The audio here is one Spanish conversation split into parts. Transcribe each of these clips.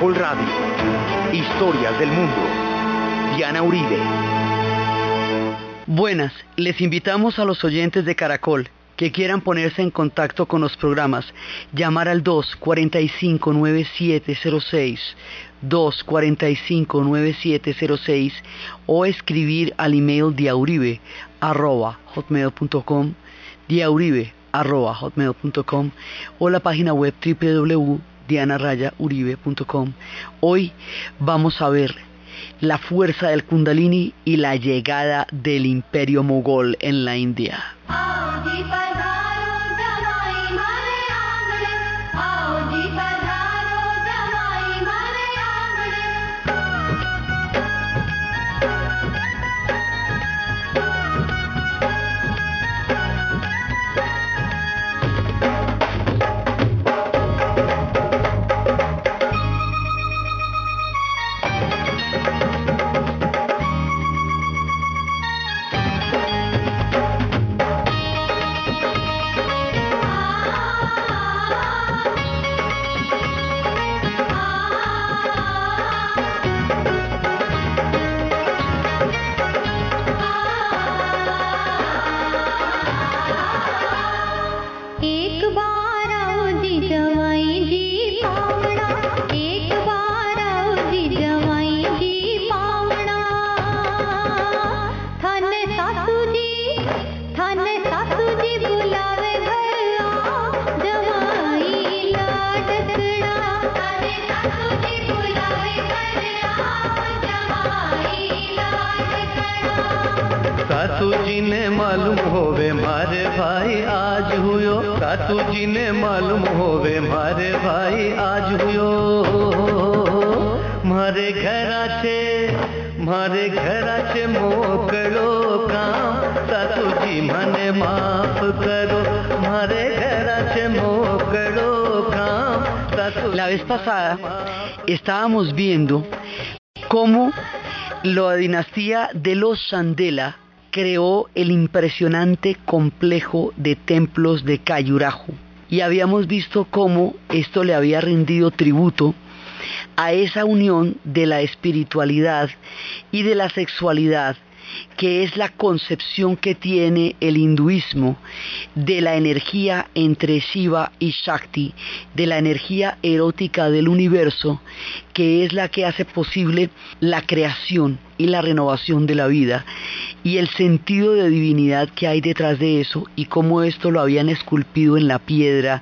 Caracol Radio. Historias del mundo. Diana Uribe. Buenas, les invitamos a los oyentes de Caracol que quieran ponerse en contacto con los programas, llamar al 245-9706, 245-9706 o escribir al email diauribe arroba hotmail.com, diauribe arroba hotmail.com o la página web www.dianarayauribe.com. Hoy vamos a ver la fuerza del kundalini y la llegada del imperio mogol en la India. सासू जी ने मालूम होवे मारे भाई आज हुयो मारे घराचे मारे घराचे मोकळो काम सासू जी मने माफ करो मारे घराचे मोकळो काम सासू La vez pasada estábamos viendo cómo la dinastía de los Sandela creó el impresionante complejo de templos de Cayurajo. Y habíamos visto cómo esto le había rendido tributo a esa unión de la espiritualidad y de la sexualidad que es la concepción que tiene el hinduismo de la energía entre Shiva y Shakti, de la energía erótica del universo, que es la que hace posible la creación y la renovación de la vida, y el sentido de divinidad que hay detrás de eso, y cómo esto lo habían esculpido en la piedra,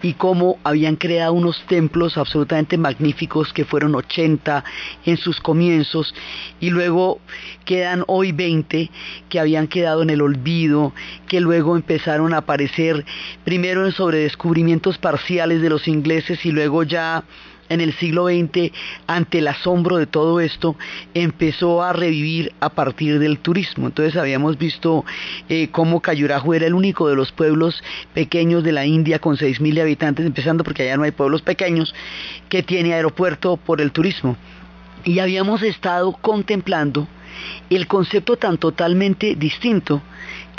y cómo habían creado unos templos absolutamente magníficos que fueron 80 en sus comienzos, y luego quedan hoy 20 que habían quedado en el olvido, que luego empezaron a aparecer primero en sobredescubrimientos parciales de los ingleses y luego ya en el siglo XX, ante el asombro de todo esto, empezó a revivir a partir del turismo. Entonces habíamos visto eh, cómo Cayurajo era el único de los pueblos pequeños de la India con 6.000 habitantes, empezando porque allá no hay pueblos pequeños, que tiene aeropuerto por el turismo. Y habíamos estado contemplando el concepto tan totalmente distinto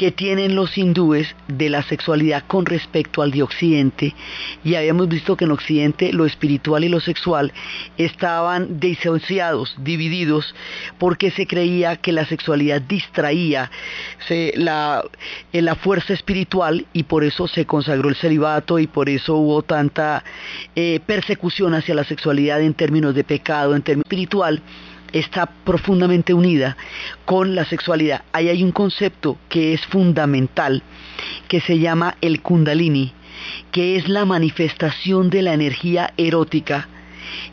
que tienen los hindúes de la sexualidad con respecto al de Occidente. Y habíamos visto que en Occidente lo espiritual y lo sexual estaban disociados, divididos, porque se creía que la sexualidad distraía se, la, la, fuerza espiritual y por eso se consagró el celibato y por eso hubo tanta eh, persecución hacia la sexualidad en términos de pecado, en términos espiritual está profundamente unida con la sexualidad. Ahí hay un concepto que es fundamental, que se llama el kundalini, que es la manifestación de la energía erótica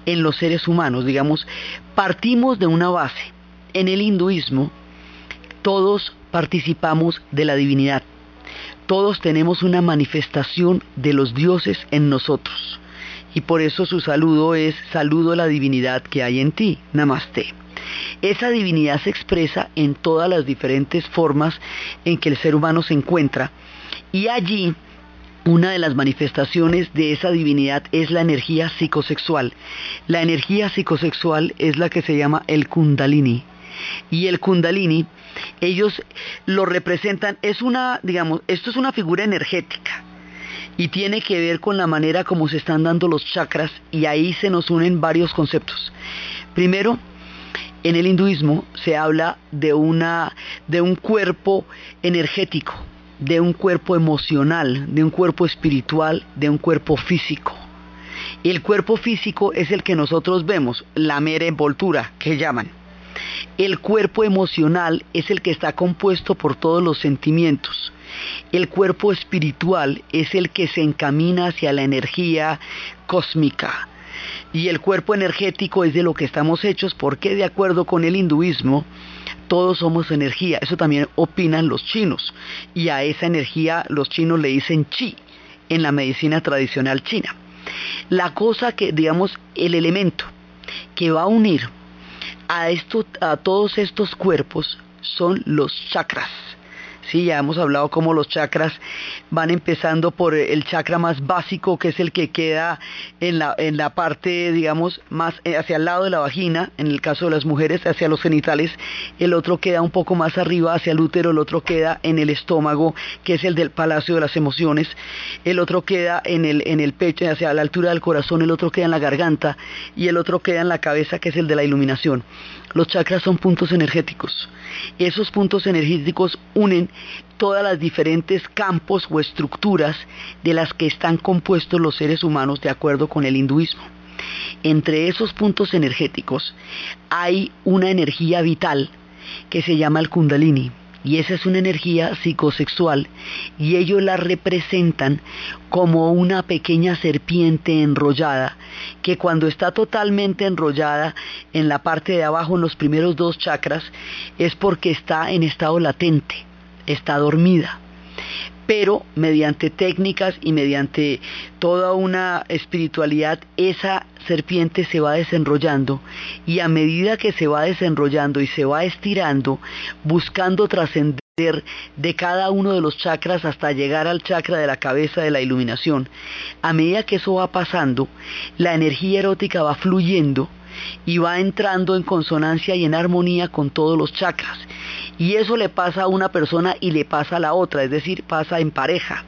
en los seres humanos. Digamos, partimos de una base. En el hinduismo, todos participamos de la divinidad. Todos tenemos una manifestación de los dioses en nosotros y por eso su saludo es saludo a la divinidad que hay en ti, namaste. Esa divinidad se expresa en todas las diferentes formas en que el ser humano se encuentra y allí una de las manifestaciones de esa divinidad es la energía psicosexual. La energía psicosexual es la que se llama el kundalini. Y el kundalini, ellos lo representan, es una, digamos, esto es una figura energética y tiene que ver con la manera como se están dando los chakras y ahí se nos unen varios conceptos. Primero, en el hinduismo se habla de, de un cuerpo energético, de un cuerpo emocional, de un cuerpo espiritual, de un cuerpo físico. El cuerpo físico es el que nosotros vemos, la mera envoltura que llaman. El cuerpo emocional es el que está compuesto por todos los sentimientos. El cuerpo espiritual es el que se encamina hacia la energía cósmica. Y el cuerpo energético es de lo que estamos hechos porque de acuerdo con el hinduismo, todos somos energía. Eso también opinan los chinos. Y a esa energía los chinos le dicen chi en la medicina tradicional china. La cosa que, digamos, el elemento que va a unir a, esto, a todos estos cuerpos son los chakras. Sí, ya hemos hablado cómo los chakras van empezando por el chakra más básico, que es el que queda en la, en la parte, digamos, más eh, hacia el lado de la vagina, en el caso de las mujeres, hacia los genitales, el otro queda un poco más arriba, hacia el útero, el otro queda en el estómago, que es el del palacio de las emociones, el otro queda en el, en el pecho, hacia la altura del corazón, el otro queda en la garganta, y el otro queda en la cabeza, que es el de la iluminación. Los chakras son puntos energéticos. Esos puntos energéticos unen todas las diferentes campos o estructuras de las que están compuestos los seres humanos de acuerdo con el hinduismo. Entre esos puntos energéticos hay una energía vital que se llama el kundalini y esa es una energía psicosexual y ellos la representan como una pequeña serpiente enrollada que cuando está totalmente enrollada en la parte de abajo en los primeros dos chakras es porque está en estado latente, está dormida. Pero mediante técnicas y mediante toda una espiritualidad, esa serpiente se va desenrollando y a medida que se va desenrollando y se va estirando, buscando trascender de cada uno de los chakras hasta llegar al chakra de la cabeza de la iluminación, a medida que eso va pasando, la energía erótica va fluyendo y va entrando en consonancia y en armonía con todos los chakras. Y eso le pasa a una persona y le pasa a la otra, es decir, pasa en pareja.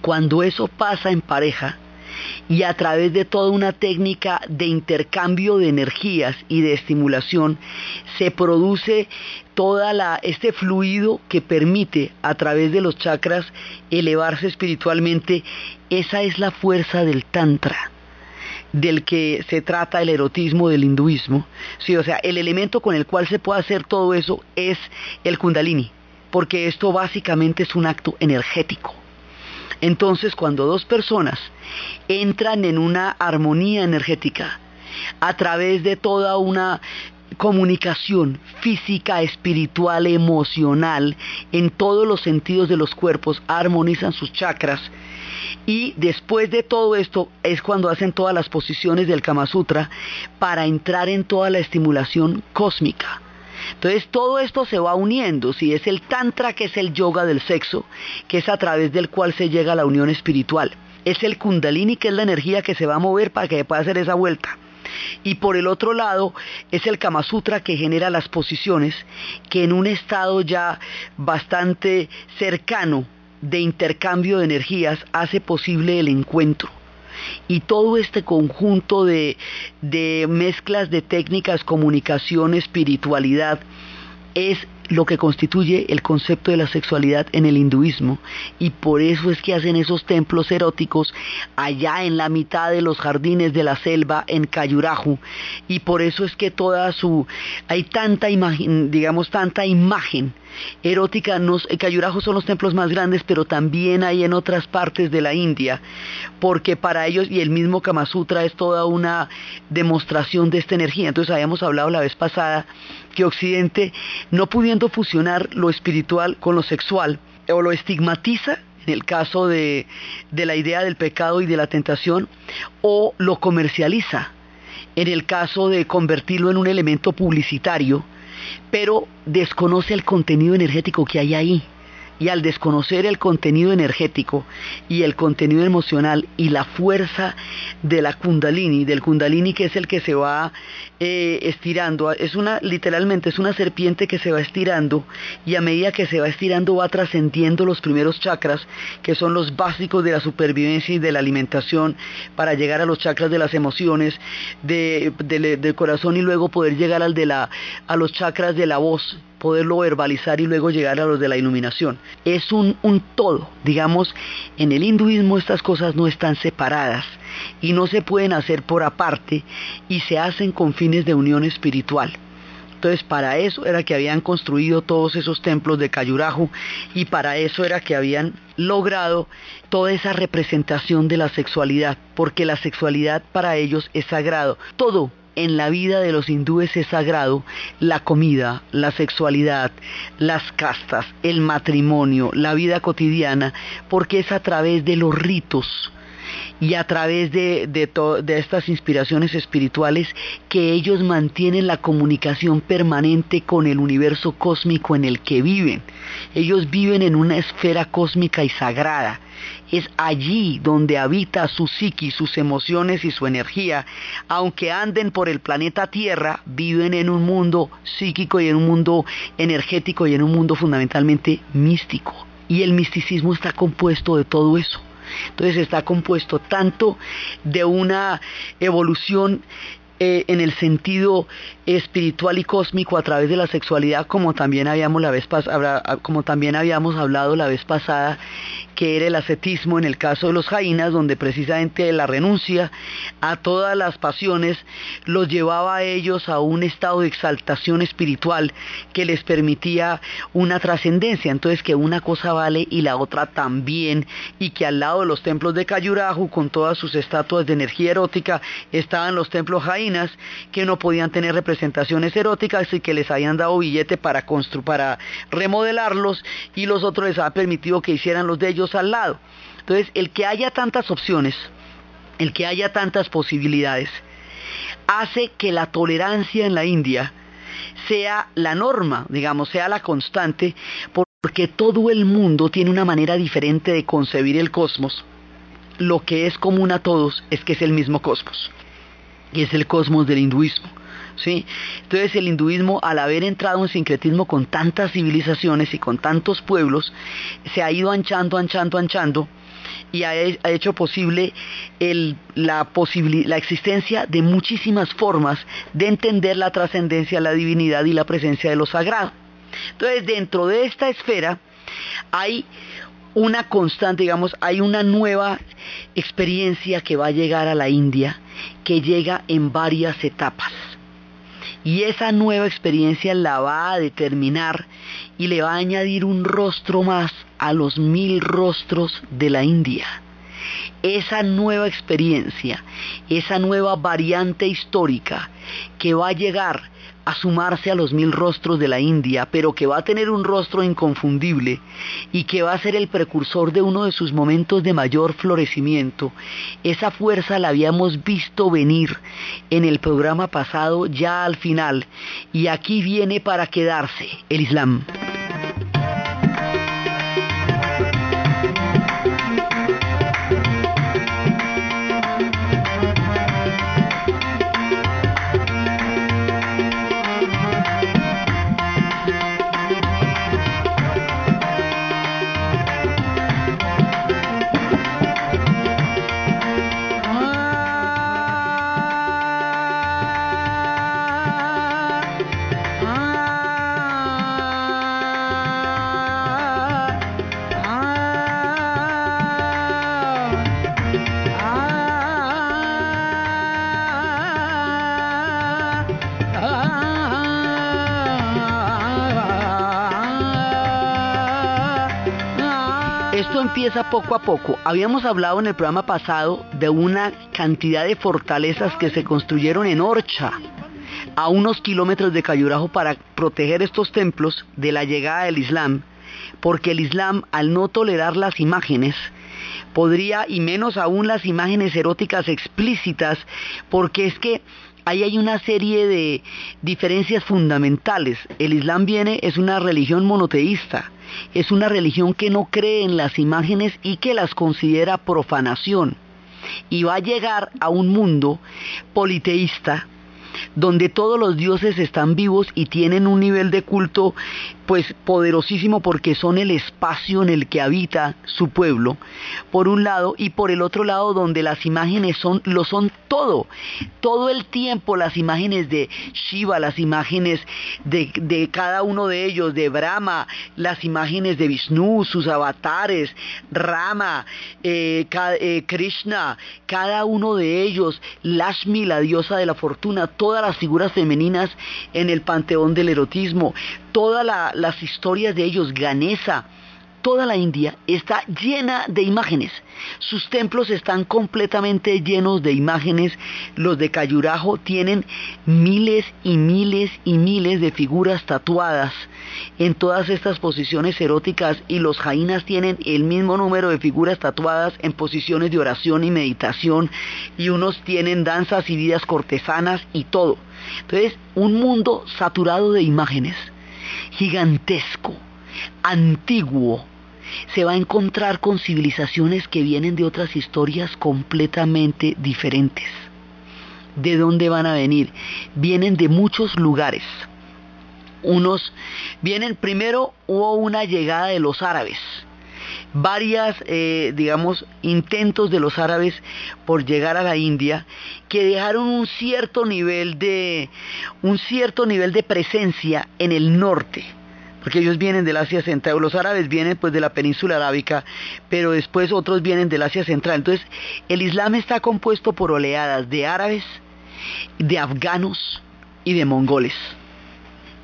Cuando eso pasa en pareja y a través de toda una técnica de intercambio de energías y de estimulación, se produce toda la este fluido que permite a través de los chakras elevarse espiritualmente, esa es la fuerza del tantra del que se trata el erotismo del hinduismo. Sí, o sea, el elemento con el cual se puede hacer todo eso es el kundalini, porque esto básicamente es un acto energético. Entonces, cuando dos personas entran en una armonía energética a través de toda una comunicación física, espiritual, emocional, en todos los sentidos de los cuerpos, armonizan sus chakras, y después de todo esto es cuando hacen todas las posiciones del Kama Sutra para entrar en toda la estimulación cósmica. Entonces todo esto se va uniendo, si es el tantra que es el yoga del sexo, que es a través del cual se llega a la unión espiritual. Es el kundalini que es la energía que se va a mover para que pueda hacer esa vuelta. Y por el otro lado es el Kama Sutra que genera las posiciones que en un estado ya bastante cercano de intercambio de energías hace posible el encuentro. Y todo este conjunto de, de mezclas de técnicas, comunicación, espiritualidad, es lo que constituye el concepto de la sexualidad en el hinduismo. Y por eso es que hacen esos templos eróticos allá en la mitad de los jardines de la selva en Cayurajo y por eso es que toda su hay tanta imagen digamos tanta imagen erótica. Nos, Cayurajo son los templos más grandes pero también hay en otras partes de la India porque para ellos y el mismo Kama Sutra es toda una demostración de esta energía. Entonces habíamos hablado la vez pasada que Occidente, no pudiendo fusionar lo espiritual con lo sexual, o lo estigmatiza en el caso de, de la idea del pecado y de la tentación, o lo comercializa en el caso de convertirlo en un elemento publicitario, pero desconoce el contenido energético que hay ahí. Y al desconocer el contenido energético y el contenido emocional y la fuerza de la kundalini, del kundalini que es el que se va eh, estirando, es una, literalmente es una serpiente que se va estirando y a medida que se va estirando va trascendiendo los primeros chakras, que son los básicos de la supervivencia y de la alimentación, para llegar a los chakras de las emociones, de, del corazón y luego poder llegar al de la, a los chakras de la voz, poderlo verbalizar y luego llegar a los de la iluminación. Es un, un todo. Digamos, en el hinduismo estas cosas no están separadas y no se pueden hacer por aparte y se hacen con fines de unión espiritual. Entonces para eso era que habían construido todos esos templos de Cayurajo y para eso era que habían logrado toda esa representación de la sexualidad, porque la sexualidad para ellos es sagrado. Todo en la vida de los hindúes es sagrado la comida, la sexualidad, las castas, el matrimonio, la vida cotidiana, porque es a través de los ritos y a través de, estas inspiraciones espirituales que ellos mantienen la comunicación permanente con el universo cósmico en el que viven. Ellos viven en una esfera cósmica y sagrada. Es allí donde habita su psiqui, sus emociones y su energía. Aunque anden por el planeta Tierra, viven en un mundo psíquico y en un mundo energético y en un mundo fundamentalmente místico. Y el misticismo está compuesto de todo eso. Entonces está compuesto tanto de una evolución eh, en el sentido espiritual y cósmico a través de la sexualidad, como también habíamos la vez como también habíamos hablado la vez pasada, que era el ascetismo en el caso de los jainas, donde precisamente la renuncia a todas las pasiones los llevaba a ellos a un estado de exaltación espiritual que les permitía una trascendencia, entonces que una cosa vale y la otra también, y que al lado de los templos de Cayurajo, con todas sus estatuas de energía erótica, estaban los templos jainas que no podían tener representaciones eróticas y que les habían dado billete para, para remodelarlos y los otros les ha permitido que hicieran los de ellos al lado. Entonces, el que haya tantas opciones, el que haya tantas posibilidades, hace que la tolerancia en la India sea la norma, digamos, sea la constante, porque todo el mundo tiene una manera diferente de concebir el cosmos. Lo que es común a todos es que es el mismo cosmos, y es el cosmos del hinduismo. ¿sí? Entonces el hinduismo, al haber entrado en sincretismo con tantas civilizaciones y con tantos pueblos, se ha ido anchando, anchando, anchando y ha, hecho posible la, la existencia de muchísimas formas de entender la trascendencia, la divinidad y la presencia de lo sagrado. Entonces, dentro de esta esfera hay una constante, digamos, hay una nueva experiencia que va a llegar a la India, que llega en varias etapas y esa nueva experiencia la va a determinar y le va a añadir un rostro más a los mil rostros de la India. Esa nueva experiencia, esa nueva variante histórica que va a llegar a sumarse a los mil rostros de la India, pero que va a tener un rostro inconfundible y que va a ser el precursor de uno de sus momentos de mayor florecimiento. Esa fuerza la habíamos visto venir en el programa pasado ya al final y aquí viene para quedarse el Islam. Empieza poco a poco. Habíamos hablado en el programa pasado de una cantidad de fortalezas que se construyeron en Orcha, a unos kilómetros de Cayurajo para proteger estos templos de la llegada del Islam, porque el Islam, al no tolerar las imágenes, podría, y menos aún las imágenes eróticas explícitas, porque es que ahí hay una serie de diferencias fundamentales. El Islam viene, es una religión monoteísta, es una religión que no cree en las imágenes y que las considera profanación. Y va a llegar a un mundo politeísta donde todos los dioses están vivos y tienen un nivel de culto pues poderosísimo porque son el espacio en el que habita su pueblo, por un lado, y por el otro lado donde las imágenes son, lo son todo, todo el tiempo las imágenes de Shiva, las imágenes de, cada uno de ellos, de Brahma, las imágenes de Vishnu, sus avatares, Rama, eh, eh, Krishna, cada uno de ellos, Lashmi, la diosa de la fortuna, todas las figuras femeninas en el panteón del erotismo, todas las historias de ellos, Ganesa, toda la India está llena de imágenes. Sus templos están completamente llenos de imágenes. Los de Cayurajo tienen miles y miles y miles de figuras tatuadas en todas estas posiciones eróticas y los jainas tienen el mismo número de figuras tatuadas en posiciones de oración y meditación y unos tienen danzas y vidas cortesanas y todo. Entonces, un mundo saturado de imágenes, gigantesco, antiguo, se va a encontrar con civilizaciones que vienen de otras historias completamente diferentes. ¿De dónde van a venir? Vienen de muchos lugares. Unos vienen, primero hubo una llegada de los árabes, varias, eh, digamos, intentos de los árabes por llegar a la India que dejaron un cierto nivel de, un cierto nivel de presencia en el norte porque ellos vienen del Asia Central, los árabes vienen pues de la península arábica, pero después otros vienen del Asia Central. Entonces, el Islam está compuesto por oleadas de árabes, de afganos y de mongoles.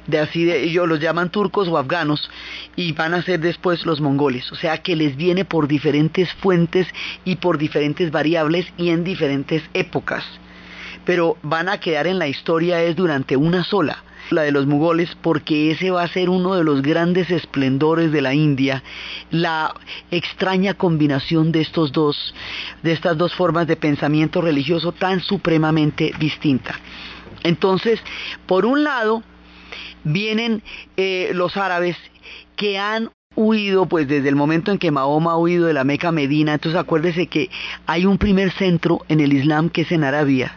De así de, ellos los llaman turcos o afganos y van a ser después los mongoles. O sea que les viene por diferentes fuentes y por diferentes variables y en diferentes épocas. Pero van a quedar en la historia es durante una sola la de los mugoles porque ese va a ser uno de los grandes esplendores de la India, la extraña combinación de estos dos, de estas dos formas de pensamiento religioso tan supremamente distinta. Entonces, por un lado, vienen eh, los árabes que han huido, pues desde el momento en que Mahoma ha huido de la Meca Medina, entonces acuérdese que hay un primer centro en el Islam que es en Arabia,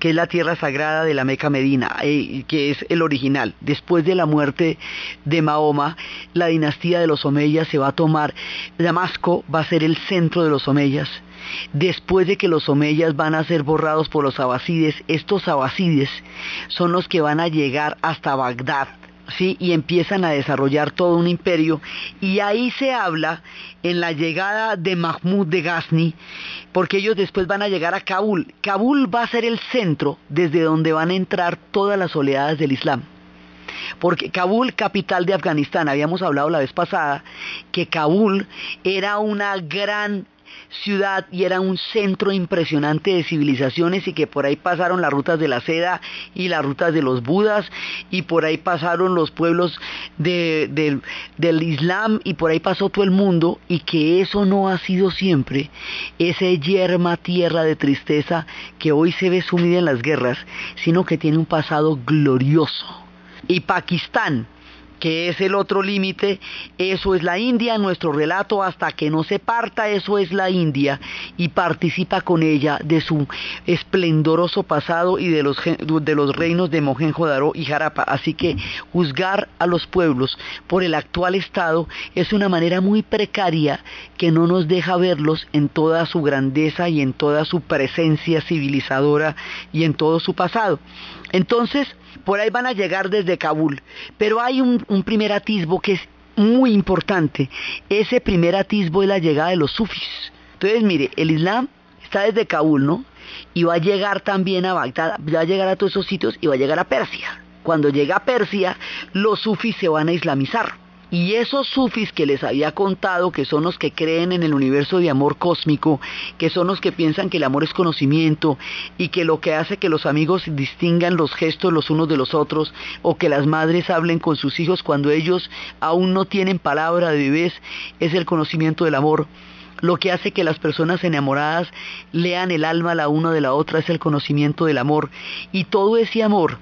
que es la tierra sagrada de la Meca Medina, eh, que es el original. Después de la muerte de Mahoma, la dinastía de los Omeyas se va a tomar, Damasco va a ser el centro de los Omeyas. Después de que los Omeyas van a ser borrados por los abasides, estos abasides son los que van a llegar hasta Bagdad, ¿sí? y empiezan a desarrollar todo un imperio. Y ahí se habla en la llegada de Mahmud de Ghazni, porque ellos después van a llegar a Kabul. Kabul va a ser el centro desde donde van a entrar todas las oleadas del Islam. Porque Kabul, capital de Afganistán, habíamos hablado la vez pasada, que Kabul era una gran ciudad y era un centro impresionante de civilizaciones y que por ahí pasaron las rutas de la seda y las rutas de los budas y por ahí pasaron los pueblos del Islam y por ahí pasó todo el mundo y que eso no ha sido siempre ese yerma tierra de tristeza que hoy se ve sumida en las guerras, sino que tiene un pasado glorioso. Y Pakistán, que es el otro límite, eso es la India, nuestro relato hasta que no se parta, eso es la India, y participa con ella de su esplendoroso pasado y de los, de los reinos de Mohenjo-Daro y Jarapa. Así que juzgar a los pueblos por el actual estado es una manera muy precaria que no nos deja verlos en toda su grandeza y en toda su presencia civilizadora y en todo su pasado. Entonces, por ahí van a llegar desde Kabul. Pero hay un, primer atisbo que es muy importante. Ese primer atisbo es la llegada de los sufis. Entonces, mire, el Islam está desde Kabul, ¿no? Y va a llegar también a Bagdad, va a llegar a todos esos sitios y va a llegar a Persia. Cuando llega a Persia, los sufis se van a islamizar. Y esos sufis que les había contado, que son los que creen en el universo de amor cósmico, que son los que piensan que el amor es conocimiento y que lo que hace que los amigos distingan los gestos los unos de los otros o que las madres hablen con sus hijos cuando ellos aún no tienen palabra de bebés, es el conocimiento del amor. lo que hace que las personas enamoradas lean el alma la una de la otra es el conocimiento del amor. Y todo ese amor,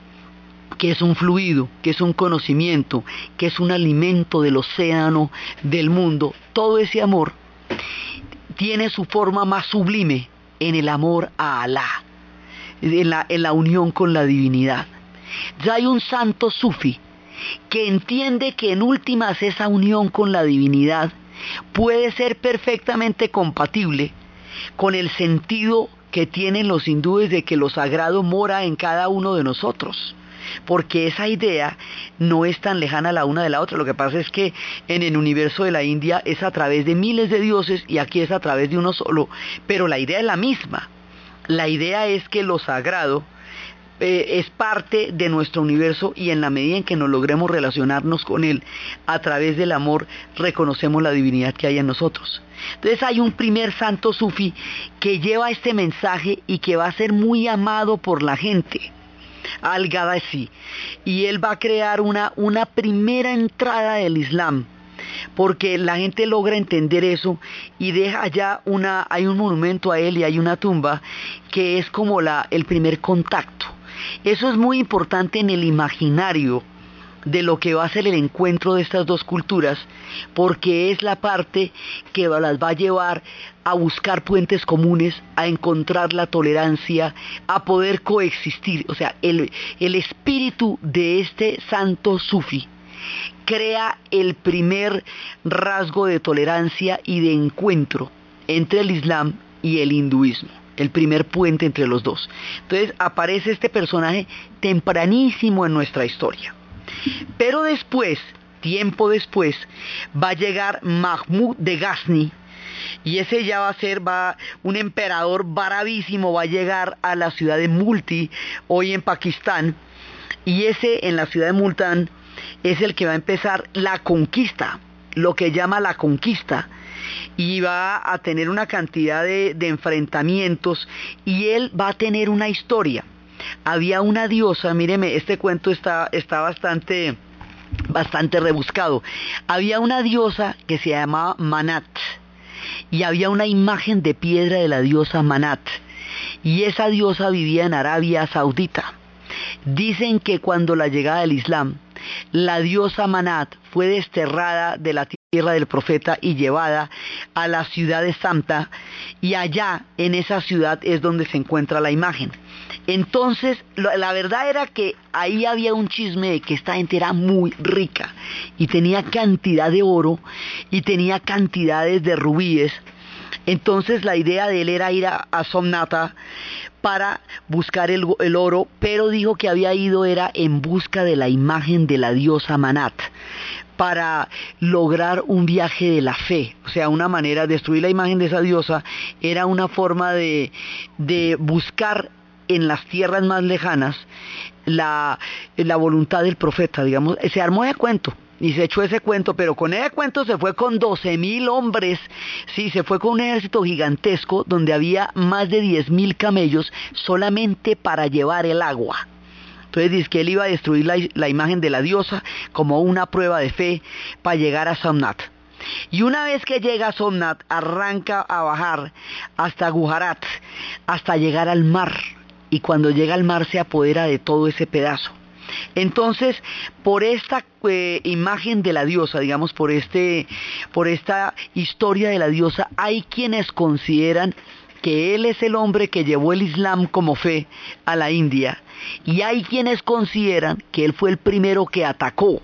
que es un fluido, que es un conocimiento, que es un alimento del océano, del mundo, todo ese amor tiene su forma más sublime en el amor a Alá, en la, unión con la divinidad. Ya hay un santo sufi que entiende que en últimas esa unión con la divinidad puede ser perfectamente compatible con el sentido que tienen los hindúes de que lo sagrado mora en cada uno de nosotros. Porque esa idea no es tan lejana la una de la otra. Lo que pasa es que en el universo de la India es a través de miles de dioses y aquí es a través de uno solo. Pero la idea es la misma. La idea es que lo sagrado eh, es parte de nuestro universo y en la medida en que nos logremos relacionarnos con él a través del amor, reconocemos la divinidad que hay en nosotros. Entonces hay un primer santo sufi que lleva este mensaje y que va a ser muy amado por la gente. Al Gadasi. Y él va a crear una, una primera entrada del Islam porque la gente logra entender eso y deja ya una, hay un monumento a él y hay una tumba que es como la, el primer contacto. Eso es muy importante en el imaginario de lo que va a ser el encuentro de estas dos culturas, porque es la parte que las va a llevar a buscar puentes comunes, a encontrar la tolerancia, a poder coexistir. O sea, el, el espíritu de este santo sufi crea el primer rasgo de tolerancia y de encuentro entre el Islam y el hinduismo el primer puente entre los dos. Entonces aparece este personaje tempranísimo en nuestra historia. Pero después, tiempo después, va a llegar Mahmud de Ghazni, y ese ya va a ser va, un emperador bravísimo, va a llegar a la ciudad de Multi, hoy en Pakistán, y ese en la ciudad de Multan es el que va a empezar la conquista, lo que llama la conquista, y va a tener una cantidad de, enfrentamientos y él va a tener una historia. Había una diosa, míreme, este cuento está, está bastante, bastante rebuscado. Había una diosa que se llamaba Manat y había una imagen de piedra de la diosa Manat y esa diosa vivía en Arabia Saudita. Dicen que cuando la llegada del Islam, la diosa Manat fue desterrada de la tierra del profeta y llevada a la ciudad de Santa y allá en esa ciudad es donde se encuentra la imagen. Entonces, la verdad era que ahí había un chisme de que esta gente era muy rica y tenía cantidad de oro y tenía cantidades de rubíes. Entonces la idea de él era ir a, Somnata para buscar el, el, oro, pero dijo que había ido era en busca de la imagen de la diosa Manat para lograr un viaje de la fe. O sea, una manera, de destruir la imagen de esa diosa era una forma de, de buscar en las tierras más lejanas la, la voluntad del profeta, digamos. Se armó ese cuento y se echó ese cuento, pero con ese cuento se fue con 12 mil hombres, sí, se fue con un ejército gigantesco donde había más de 10 mil camellos solamente para llevar el agua. Entonces dice que él iba a destruir la, imagen de la diosa como una prueba de fe para llegar a Somnat. Y una vez que llega a Somnat, arranca a bajar hasta Gujarat, hasta llegar al mar. Y cuando llega al mar se apodera de todo ese pedazo. Entonces, por esta eh, imagen de la diosa, digamos, por, este, por esta historia de la diosa, hay quienes consideran que él es el hombre que llevó el Islam como fe a la India y hay quienes consideran que él fue el primero que atacó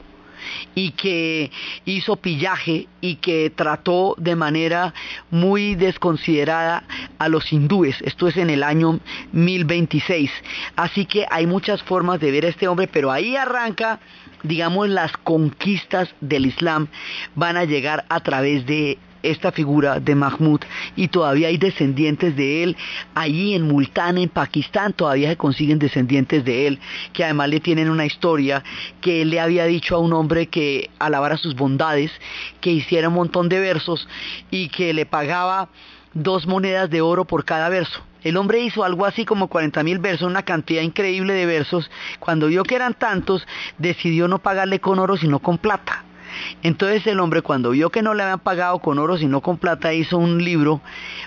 y que hizo pillaje y que trató de manera muy desconsiderada a los hindúes. Esto es en el año 1026. Así que hay muchas formas de ver a este hombre, pero ahí arranca digamos, las conquistas del Islam van a llegar a través de esta figura de Mahmud y todavía hay descendientes de él allí en Multán, en Pakistán, todavía se consiguen descendientes de él, que además le tienen una historia que él le había dicho a un hombre que alabara sus bondades, que hiciera un montón de versos y que le pagaba dos monedas de oro por cada verso. El hombre hizo algo así como 40 mil versos, una cantidad increíble de versos. Cuando vio que eran tantos, decidió no pagarle con oro, sino con plata Entonces el hombre cuando vio que no le habían pagado con oro sino con plata hizo un libro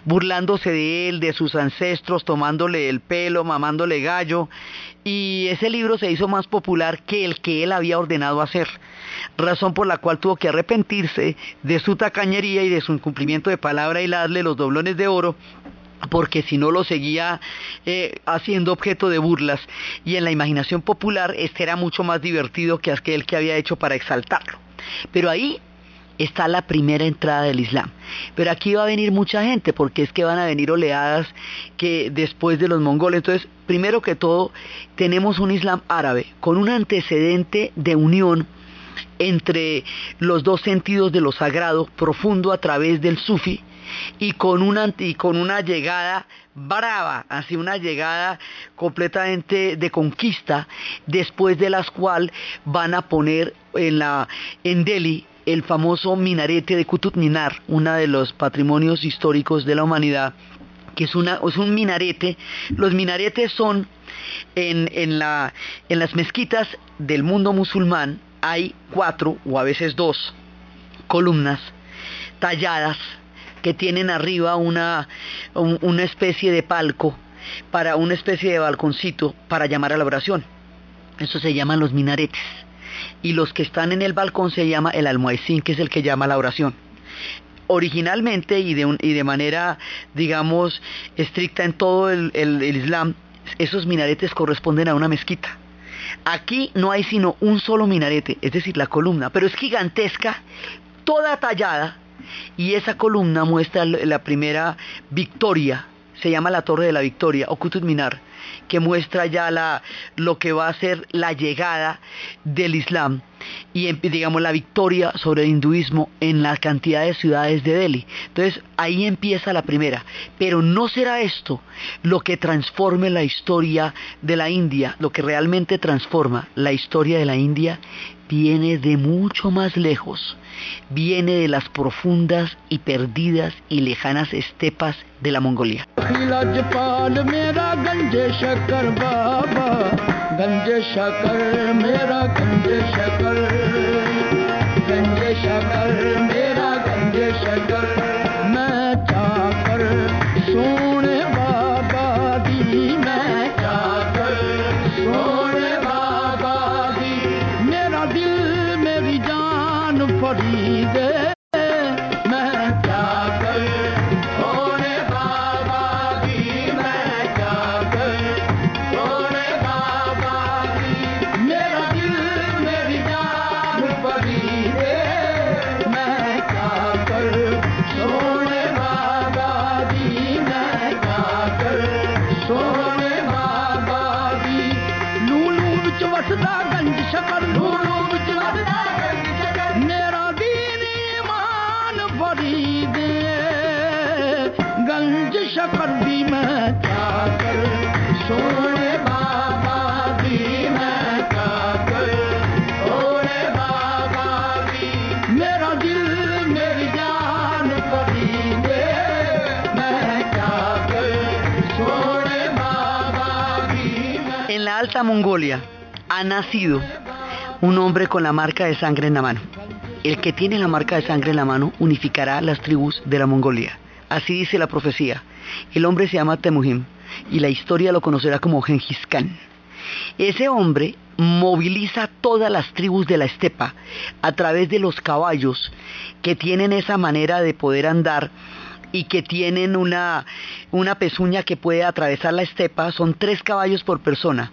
burlándose de él, de sus ancestros, tomándole el pelo, mamándole gallo y ese libro se hizo más popular que el que él había ordenado hacer, razón por la cual tuvo que arrepentirse de su tacañería y de su incumplimiento de palabra y darle los doblones de oro porque si no lo seguía eh, haciendo objeto de burlas y en la imaginación popular este era mucho más divertido que aquel que había hecho para exaltarlo. Pero ahí está la primera entrada del Islam. Pero aquí va a venir mucha gente porque es que van a venir oleadas que después de los mongoles. Entonces, primero que todo, tenemos un Islam árabe con un antecedente de unión entre los dos sentidos de lo sagrado profundo a través del sufi y con una, y con una llegada brava, así una llegada completamente de conquista, después de las cual van a poner en, Delhi el famoso minarete de Qutub Minar, uno de los patrimonios históricos de la humanidad, que es un minarete. Los minaretes son en, en, la, en las mezquitas del mundo musulmán, hay cuatro o a veces dos columnas talladas que tienen arriba una, una especie de palco, para una especie de balconcito para llamar a la oración. Eso se llaman los minaretes. Y los que están en el balcón se llama el almuecín, que es el que llama la oración. Originalmente y de, manera, digamos, estricta en todo el, Islam, esos minaretes corresponden a una mezquita. Aquí no hay sino un solo minarete, es decir, la columna, pero es gigantesca, toda tallada, y esa columna muestra la primera victoria, se llama la Torre de la Victoria, o Qutub Minar, que muestra ya la, lo que va a ser la llegada del Islam y digamos la victoria sobre el hinduismo en la cantidad de ciudades de Delhi. Entonces ahí empieza la primera. Pero no será esto lo que transforme la historia de la India, lo que realmente transforma la historia de la India viene de mucho más lejos, viene de las profundas y perdidas y lejanas estepas de la Mongolia. Mongolia ha nacido un hombre con la marca de sangre en la mano. El que tiene la marca de sangre en la mano unificará las tribus de la Mongolia. Así dice la profecía. El hombre se llama Temuhim y la historia lo conocerá como Genghis Khan. Ese hombre moviliza todas las tribus de la estepa a través de los caballos que tienen esa manera de poder andar y que tienen una, una pezuña que puede atravesar la estepa. Son tres caballos por persona.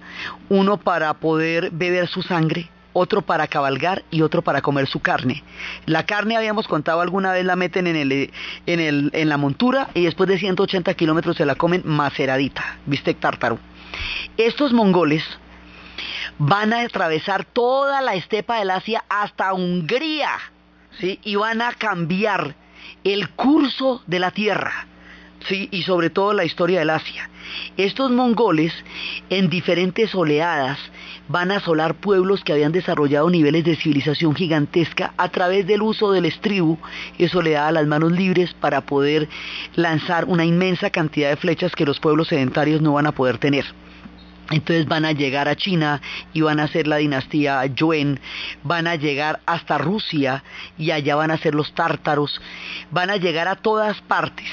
Uno para poder beber su sangre, otro para cabalgar y otro para comer su carne. La carne, habíamos contado alguna vez, la meten en, el, en, el, en la montura y después de 180 kilómetros se la comen maceradita, bistec tártaro. Estos mongoles van a atravesar toda la estepa del Asia hasta Hungría, ¿sí? Y van a cambiar el curso de la Tierra, ¿sí? y sobre todo la historia del Asia. Estos mongoles, en diferentes oleadas, van a asolar pueblos que habían desarrollado niveles de civilización gigantesca a través del uso del estribo. Eso le da las manos libres para poder lanzar una inmensa cantidad de flechas que los pueblos sedentarios no van a poder tener. Entonces van a llegar a China y van a ser la dinastía Yuen, van a llegar hasta Rusia y allá van a ser los tártaros, van a llegar a todas partes.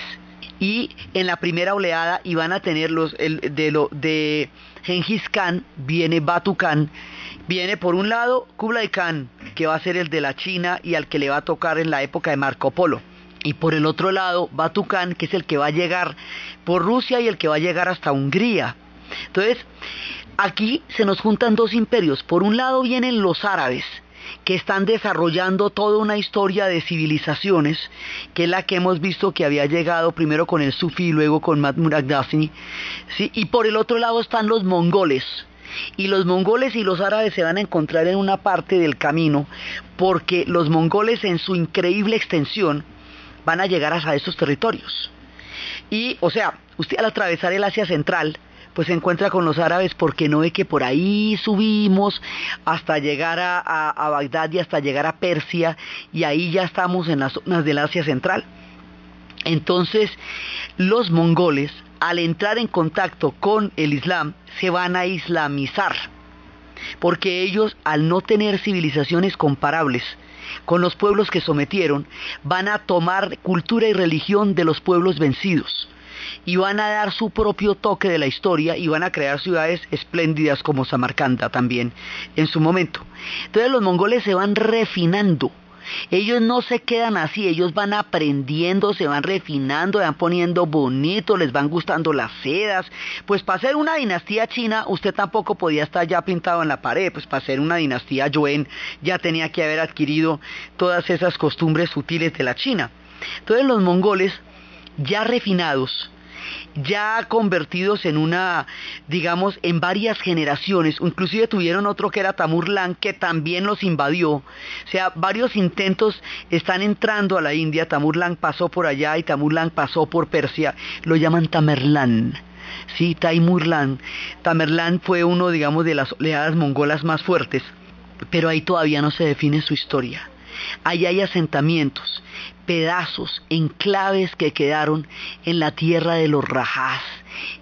Y en la primera oleada y van a tener los el, de lo de Genghis Khan viene Batu Khan, viene por un lado Kublai Khan, que va a ser el de la China y al que le va a tocar en la época de Marco Polo. Y por el otro lado Batu Khan, que es el que va a llegar por Rusia y el que va a llegar hasta Hungría. Entonces, aquí se nos juntan dos imperios. Por un lado vienen los árabes, que están desarrollando toda una historia de civilizaciones, que es la que hemos visto que había llegado primero con el Sufi y luego con Mahmud Ghazni. ¿sí? Y por el otro lado están los mongoles. Y los mongoles y los árabes se van a encontrar en una parte del camino, porque los mongoles en su increíble extensión van a llegar hasta esos territorios. Y, o sea, usted al atravesar el Asia Central, pues se encuentra con los árabes porque no ve que por ahí subimos hasta llegar a, a, Bagdad y hasta llegar a Persia y ahí ya estamos en las zonas del Asia Central. Entonces, los mongoles, al entrar en contacto con el Islam, se van a islamizar, porque ellos, al no tener civilizaciones comparables, con los pueblos que sometieron, van a tomar cultura y religión de los pueblos vencidos y van a dar su propio toque de la historia y van a crear ciudades espléndidas como Samarcanda también en su momento. Entonces los mongoles se van refinando. Ellos no se quedan así, ellos van aprendiendo, se van refinando, van poniendo bonito, les van gustando las sedas. Pues para ser una dinastía china, usted tampoco podía estar ya pintado en la pared, pues para ser una dinastía Yuen ya tenía que haber adquirido todas esas costumbres sutiles de la China. Entonces los mongoles, ya refinados, ya convertidos en una, digamos, en varias generaciones, inclusive tuvieron otro que era Tamurlán que también los invadió, o sea, varios intentos están entrando a la India, Tamurlán pasó por allá y Tamurlán pasó por Persia, lo llaman Tamerlán. Sí, Taimurlán. Tamerlán fue uno, digamos, de las oleadas mongolas más fuertes, pero ahí todavía no se define su historia. Ahí hay asentamientos, pedazos, enclaves que quedaron en la tierra de los Rajás,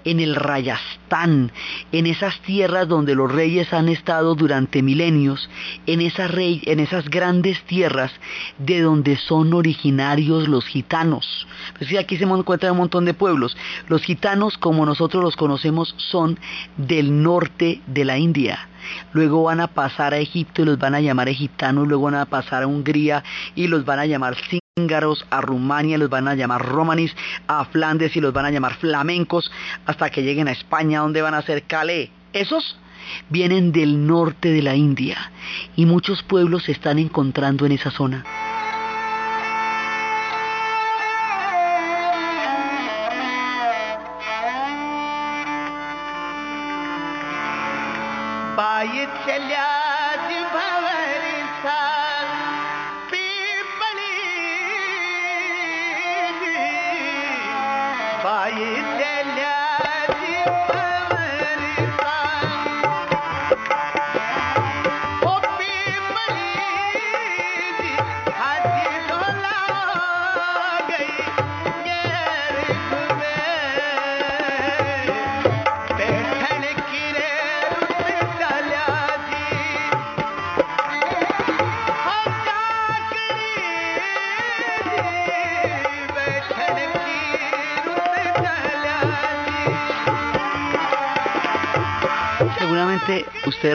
en el Rayastán, en esas tierras donde los reyes han estado durante milenios, en, en esas grandes tierras de donde son originarios los gitanos. Pues aquí se encuentra un montón de pueblos. Los gitanos, como nosotros los conocemos, son del norte de la India luego van a pasar a Egipto y los van a llamar egiptanos, luego van a pasar a Hungría y los van a llamar cíngaros, a Rumania los van a llamar romanis, a Flandes y los van a llamar flamencos, hasta que lleguen a España donde van a ser Calais. Esos vienen del norte de la India y muchos pueblos se están encontrando en esa zona.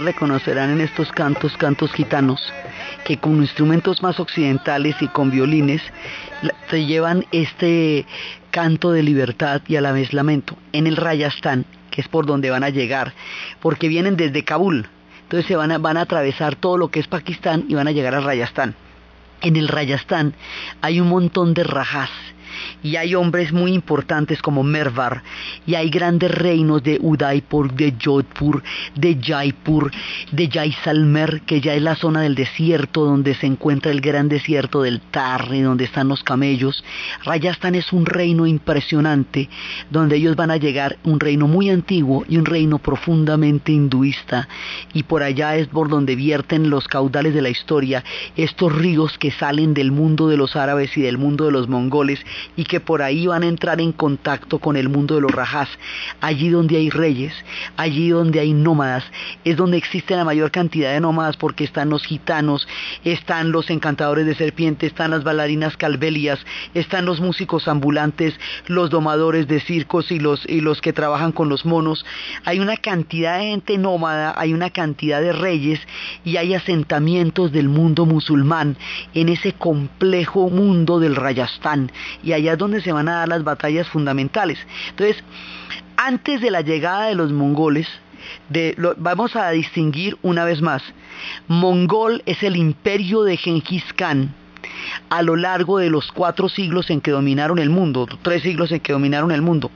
Reconocerán en estos cantos, cantos gitanos, que con instrumentos más occidentales y con violines se llevan este canto de libertad y a la vez lamento. En el Rayastán, que es por donde van a llegar, porque vienen desde Kabul, entonces se van a, van a atravesar todo lo que es Pakistán y van a llegar al Rayastán. En el Rayastán hay un montón de rajas y hay hombres muy importantes como Mervar y hay grandes reinos de Udaipur, de Jodhpur, de Jaipur, de Jaisalmer, que ya es la zona del desierto donde se encuentra el gran desierto del Tarri, donde están los camellos. Rayastán es un reino impresionante donde ellos van a llegar, un reino muy antiguo y un reino profundamente hinduista y por allá es por donde vierten los caudales de la historia, estos ríos que salen del mundo de los árabes y del mundo de los mongoles y que por ahí van a entrar en contacto con el mundo de los rajás. Allí donde hay reyes, allí donde hay nómadas, es donde existe la mayor cantidad de nómadas porque están los gitanos, están los encantadores de serpientes, están las bailarinas calvelias, están los músicos ambulantes, los domadores de circos y los, y los que trabajan con los monos. Hay una cantidad de gente nómada, hay una cantidad de reyes y hay asentamientos del mundo musulmán en ese complejo mundo del Rayastán y allá es donde se van a dar las batallas fundamentales. Entonces, antes de la llegada de los mongoles, vamos a distinguir una vez más, mongol es el imperio de Genghis Khan a lo largo de los cuatro siglos en que dominaron el mundo, tres siglos en que dominaron el mundo.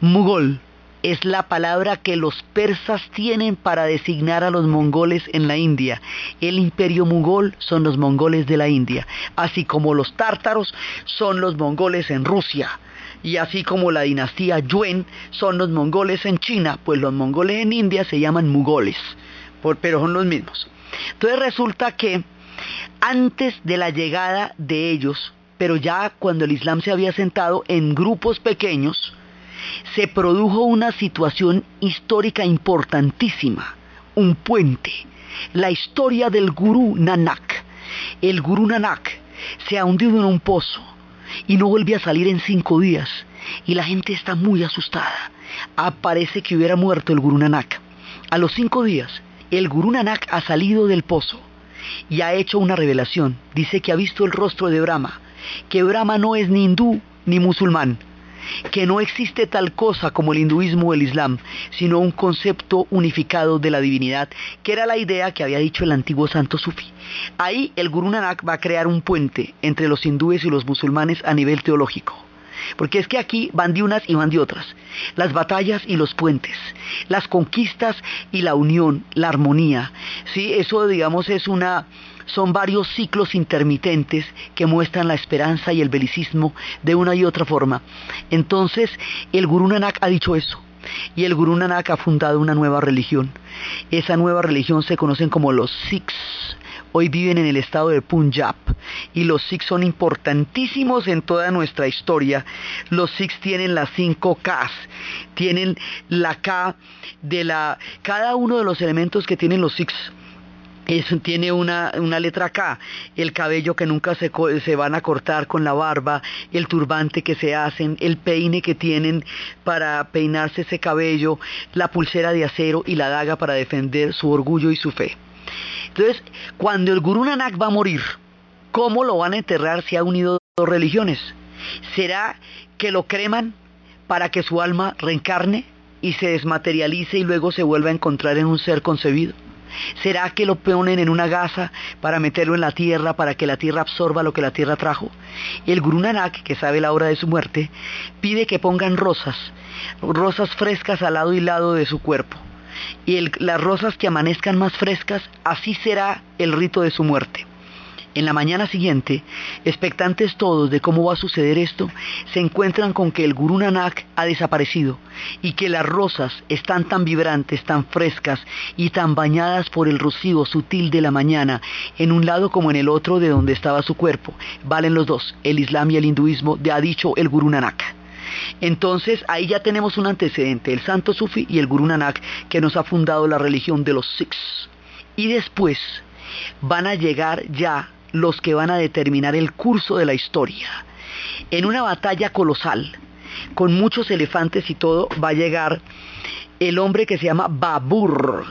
Mugol es la palabra que los persas tienen para designar a los mongoles en la India. El imperio mugol son los mongoles de la India, así como los tártaros son los mongoles en Rusia. Y así como la dinastía Yuen son los mongoles en China, pues los mongoles en India se llaman mugoles, pero son los mismos. Entonces resulta que antes de la llegada de ellos, pero ya cuando el Islam se había sentado en grupos pequeños, se produjo una situación histórica importantísima, un puente, la historia del gurú Nanak. El gurú Nanak se ha hundido en un pozo y no vuelve a salir en cinco días y la gente está muy asustada. Aparece que hubiera muerto el gurú Nanak. A los cinco días, el gurú Nanak ha salido del pozo y ha hecho una revelación. Dice que ha visto el rostro de Brahma, que Brahma no es ni hindú ni musulmán, que no existe tal cosa como el hinduismo o el islam, sino un concepto unificado de la divinidad, que era la idea que había dicho el antiguo santo sufi. Ahí el Guru Nanak va a crear un puente entre los hindúes y los musulmanes a nivel teológico. Porque es que aquí van de unas y van de otras. Las batallas y los puentes, las conquistas y la unión, la armonía. Sí, eso digamos es una son varios ciclos intermitentes que muestran la esperanza y el belicismo de una y otra forma. Entonces, el Guru Nanak ha dicho eso. Y el Guru Nanak ha fundado una nueva religión. Esa nueva religión se conocen como los Sikhs hoy viven en el estado de Punjab y los Sikhs son importantísimos en toda nuestra historia. Los Sikhs tienen las cinco Ks, tienen la K de la... Cada uno de los elementos que tienen los Sikhs tiene una, letra K, el cabello que nunca se, se, van a cortar con la barba, el turbante que se hacen, el peine que tienen para peinarse ese cabello, la pulsera de acero y la daga para defender su orgullo y su fe. Entonces, cuando el Gurú Nanak va a morir, ¿cómo lo van a enterrar si ha unido dos religiones? ¿Será que lo creman para que su alma reencarne y se desmaterialice y luego se vuelva a encontrar en un ser concebido? ¿Será que lo ponen en una gasa para meterlo en la tierra, para que la tierra absorba lo que la tierra trajo? El Guru Nanak, que sabe la hora de su muerte, pide que pongan rosas, rosas frescas al lado y lado de su cuerpo y las rosas que amanezcan más frescas, así será el rito de su muerte. En la mañana siguiente, expectantes todos de cómo va a suceder esto, se encuentran con que el Guru Nanak ha desaparecido y que las rosas están tan vibrantes, tan frescas y tan bañadas por el rocío sutil de la mañana, en un lado como en el otro de donde estaba su cuerpo. Valen los dos, el Islam y el hinduismo, de ha dicho el Guru Nanak. Entonces ahí ya tenemos un antecedente, el santo Sufi y el Guru Nanak, que nos ha fundado la religión de los Sikhs. Y después van a llegar ya los que van a determinar el curso de la historia. En una batalla colosal, con muchos elefantes y todo, va a llegar el hombre que se llama Babur.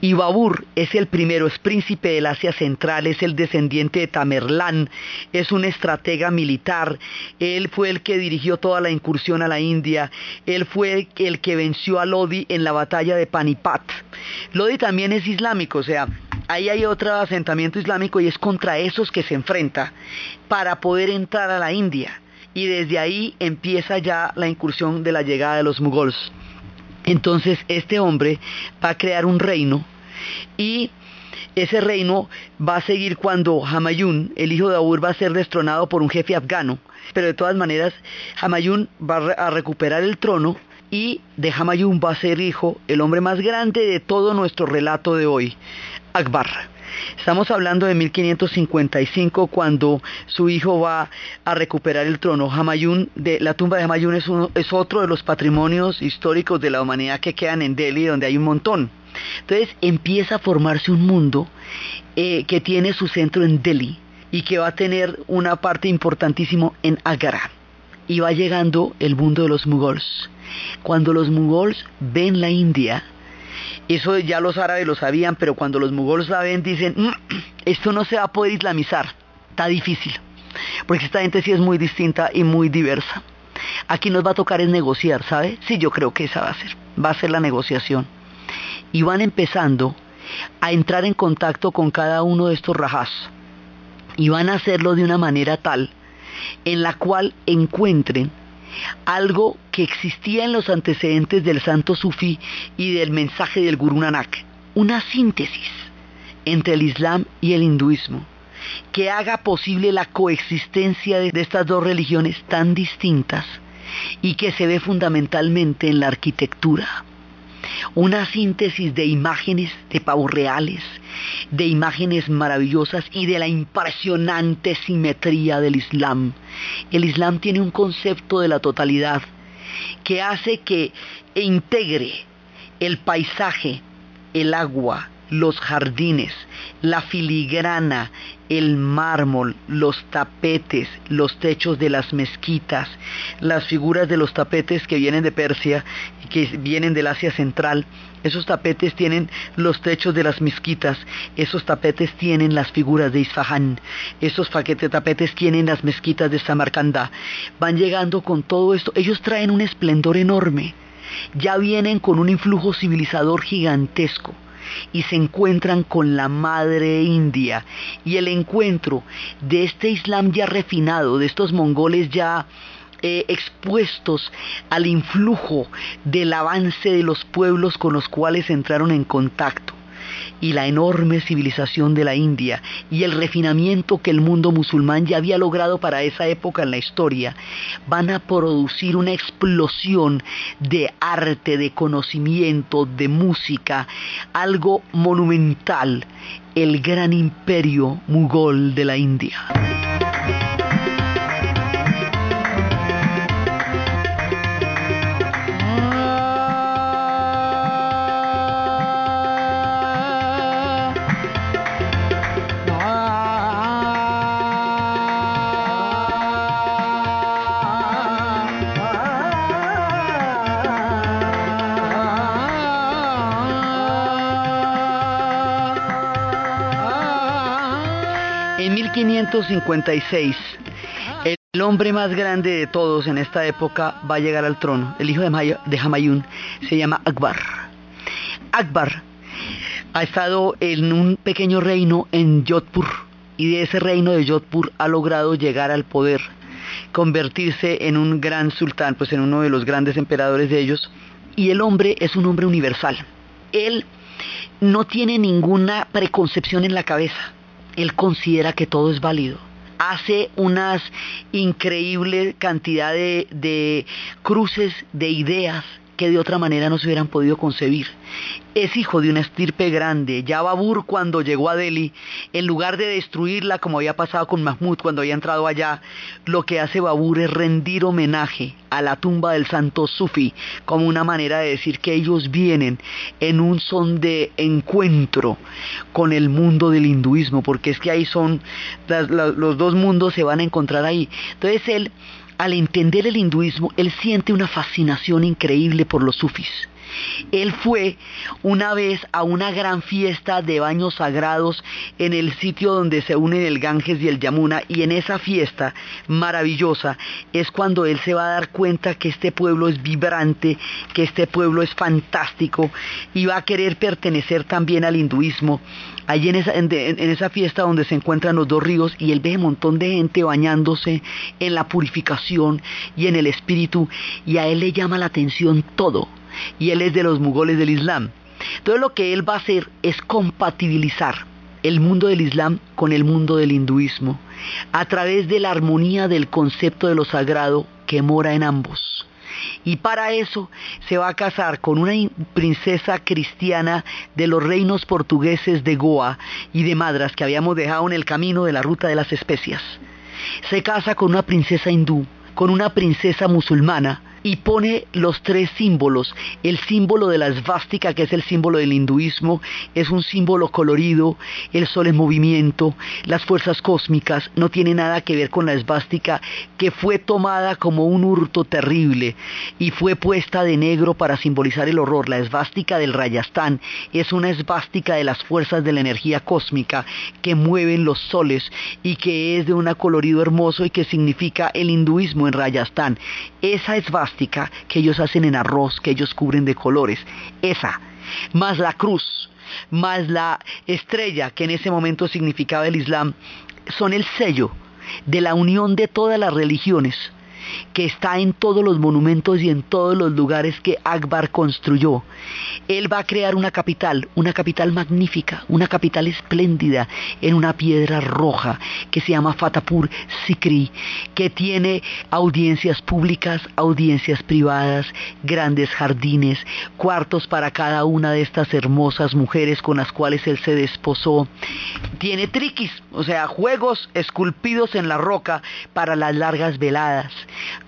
Y Babur es el primero, es príncipe del Asia Central, es el descendiente de Tamerlán, es un estratega militar, él fue el que dirigió toda la incursión a la India, él fue el que venció a Lodi en la batalla de Panipat. Lodi también es islámico, o sea, ahí hay otro asentamiento islámico y es contra esos que se enfrenta para poder entrar a la India. Y desde ahí empieza ya la incursión de la llegada de los mugols. Entonces este hombre va a crear un reino y ese reino va a seguir cuando Hamayun, el hijo de Abur, va a ser destronado por un jefe afgano. Pero de todas maneras, Hamayun va a recuperar el trono y de Hamayun va a ser hijo el hombre más grande de todo nuestro relato de hoy, Akbar. Estamos hablando de 1555 cuando su hijo va a recuperar el trono. Hamayun, de, la tumba de Hamayun es, uno, es otro de los patrimonios históricos de la humanidad que quedan en Delhi, donde hay un montón. Entonces empieza a formarse un mundo eh, que tiene su centro en Delhi y que va a tener una parte importantísima en Agra. Y va llegando el mundo de los mugols. Cuando los mugols ven la India, eso ya los árabes lo sabían, pero cuando los mugols la ven dicen, mm, esto no se va a poder islamizar, está difícil, porque esta gente sí es muy distinta y muy diversa. Aquí nos va a tocar es negociar, ¿sabe? Sí, yo creo que esa va a ser, va a ser la negociación. Y van empezando a entrar en contacto con cada uno de estos rajás. Y van a hacerlo de una manera tal en la cual encuentren algo que existía en los antecedentes del santo sufí y del mensaje del Guru Nanak, una síntesis entre el Islam y el hinduismo que haga posible la coexistencia de estas dos religiones tan distintas y que se ve fundamentalmente en la arquitectura. Una síntesis de imágenes de pavos reales, de imágenes maravillosas y de la impresionante simetría del Islam. El Islam tiene un concepto de la totalidad que hace que integre el paisaje, el agua, los jardines, la filigrana, el mármol, los tapetes, los techos de las mezquitas, las figuras de los tapetes que vienen de Persia y que vienen del Asia Central. Esos tapetes tienen los techos de las mezquitas, esos tapetes tienen las figuras de Isfahan, esos tapetes tienen las mezquitas de Samarcanda. Van llegando con todo esto, ellos traen un esplendor enorme, ya vienen con un influjo civilizador gigantesco y se encuentran con la madre India. Y el encuentro de este Islam ya refinado, de estos mongoles ya eh, expuestos al influjo del avance de los pueblos con los cuales entraron en contacto y la enorme civilización de la India y el refinamiento que el mundo musulmán ya había logrado para esa época en la historia, van a producir una explosión de arte, de conocimiento, de música, algo monumental, el gran imperio mugol de la India. En 1556, el hombre más grande de todos en esta época va a llegar al trono. El hijo de, de Hamayun se llama Akbar. Akbar ha estado en un pequeño reino en Jodhpur y de ese reino de Jodhpur ha logrado llegar al poder, convertirse en un gran sultán, pues en uno de los grandes emperadores de ellos. Y el hombre es un hombre universal. Él no tiene ninguna preconcepción en la cabeza él considera que todo es válido. Hace unas increíble cantidad de, de cruces de ideas que de otra manera no se hubieran podido concebir. Es hijo de una estirpe grande. Ya Babur cuando llegó a Delhi, en lugar de destruirla como había pasado con Mahmud cuando había entrado allá, lo que hace Babur es rendir homenaje a la tumba del santo Sufi como una manera de decir que ellos vienen en un son de encuentro con el mundo del hinduismo, porque es que ahí son, los dos mundos se van a encontrar ahí. Entonces él al entender el hinduismo, él siente una fascinación increíble por los sufis. Él fue una vez a una gran fiesta de baños sagrados en el sitio donde se unen el Ganges y el Yamuna y en esa fiesta maravillosa es cuando él se va a dar cuenta que este pueblo es vibrante, que este pueblo es fantástico y va a querer pertenecer también al hinduismo. Allí en esa, fiesta donde se encuentran los dos ríos y él ve un montón de gente bañándose en la purificación y en el espíritu y a él le llama la atención todo y él es de los mugoles del Islam. Entonces lo que él va a hacer es compatibilizar el mundo del Islam con el mundo del hinduismo a través de la armonía del concepto de lo sagrado que mora en ambos. Y para eso se va a casar con una princesa cristiana de los reinos portugueses de Goa y de Madras que habíamos dejado en el camino de la ruta de las especias. Se casa con una princesa hindú, con una princesa musulmana, y pone los tres símbolos. El símbolo de la esvástica, que es el símbolo del hinduismo, es un símbolo colorido, el sol en movimiento, las fuerzas cósmicas, no tiene nada que ver con la esvástica, que fue tomada como un hurto terrible y fue puesta de negro para simbolizar el horror. La esvástica del Rayastán es una esvástica de las fuerzas de la energía cósmica que mueven los soles y que es de un colorido hermoso y que significa el hinduismo en Rayastán. Esa que ellos hacen en arroz, que ellos cubren de colores. Esa, más la cruz, más la estrella, que en ese momento significaba el Islam, son el sello de la unión de todas las religiones que está en todos los monumentos y en todos los lugares que Akbar construyó. Él va a crear una capital, una capital magnífica, una capital espléndida en una piedra roja que se llama Fatapur Sikri, que tiene audiencias públicas, audiencias privadas, grandes jardines, cuartos para cada una de estas hermosas mujeres con las cuales él se desposó. Tiene triquis, o sea, juegos esculpidos en la roca para las largas veladas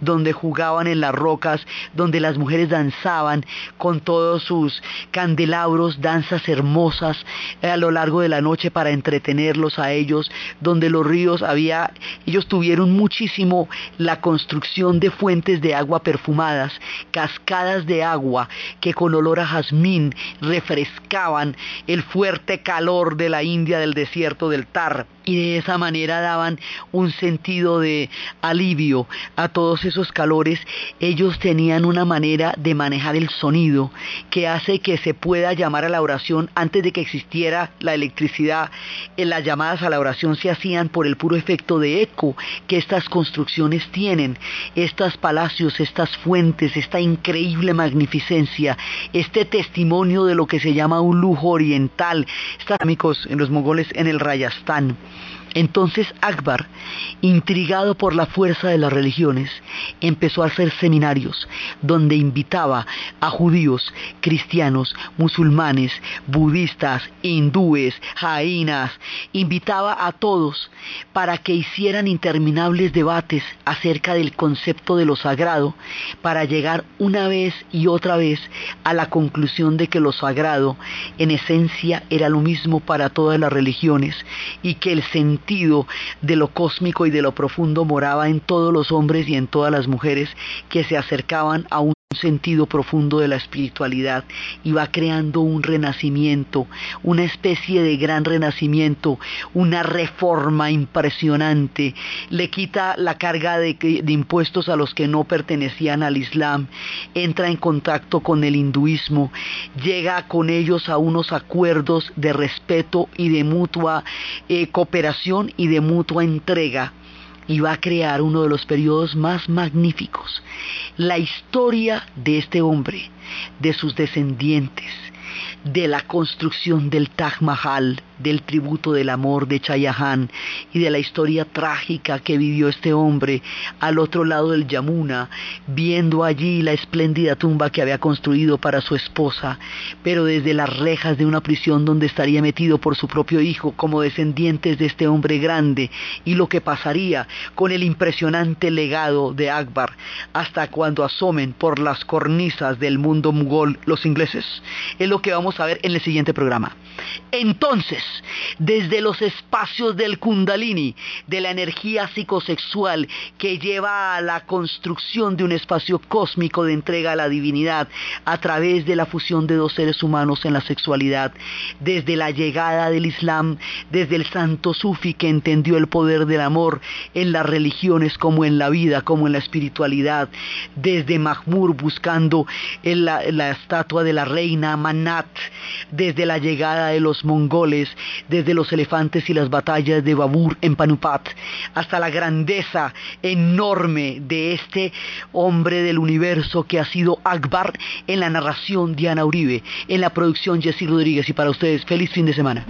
donde jugaban en las rocas, donde las mujeres danzaban con todos sus candelabros, danzas hermosas eh, a lo largo de la noche para entretenerlos a ellos, donde los ríos había, ellos tuvieron muchísimo la construcción de fuentes de agua perfumadas, cascadas de agua que con olor a jazmín refrescaban el fuerte calor de la India del desierto del Tar. Y de esa manera daban un sentido de alivio a todos esos calores, ellos tenían una manera de manejar el sonido que hace que se pueda llamar a la oración antes de que existiera la electricidad. En las llamadas a la oración se hacían por el puro efecto de eco que estas construcciones tienen, estos palacios, estas fuentes, esta increíble magnificencia, este testimonio de lo que se llama un lujo oriental, amigos en los mongoles en el Rayastán. Entonces Akbar, intrigado por la fuerza de las religiones, empezó a hacer seminarios donde invitaba a judíos, cristianos, musulmanes, budistas, hindúes, jainas, invitaba a todos para que hicieran interminables debates acerca del concepto de lo sagrado, para llegar una vez y otra vez a la conclusión de que lo sagrado en esencia era lo mismo para todas las religiones y que el sentido de lo cósmico y de lo profundo moraba en todos los hombres y en todas las mujeres que se acercaban a un sentido profundo de la espiritualidad y va creando un renacimiento, una especie de gran renacimiento, una reforma impresionante, le quita la carga de, impuestos a los que no pertenecían al Islam, entra en contacto con el hinduismo, llega con ellos a unos acuerdos de respeto y de mutua eh, cooperación y de mutua entrega y va a crear uno de los periodos más magníficos. La historia de este hombre, de sus descendientes, de la construcción del Taj Mahal, del tributo del amor de Chayahan y de la historia trágica que vivió este hombre al otro lado del Yamuna, viendo allí la espléndida tumba que había construido para su esposa, pero desde las rejas de una prisión donde estaría metido por su propio hijo como descendientes de este hombre grande, y lo que pasaría con el impresionante legado de Akbar hasta cuando asomen por las cornisas del mundo mugol los ingleses. Es lo que vamos a ver en el siguiente programa. Entonces, desde los espacios del kundalini, de la energía psicosexual que lleva a la construcción de un espacio cósmico de entrega a la divinidad a través de la fusión de dos seres humanos en la sexualidad, desde la llegada del Islam, desde el santo sufi que entendió el poder del amor en las religiones como en la vida, como en la espiritualidad, desde Mahmur buscando la, la estatua de la reina Manat, desde la llegada de los mongoles, desde los elefantes y las batallas de Babur en Panupat, hasta la grandeza enorme de este hombre del universo que ha sido Akbar en la narración Diana Uribe, en la producción Jessy Rodríguez y para ustedes feliz fin de semana.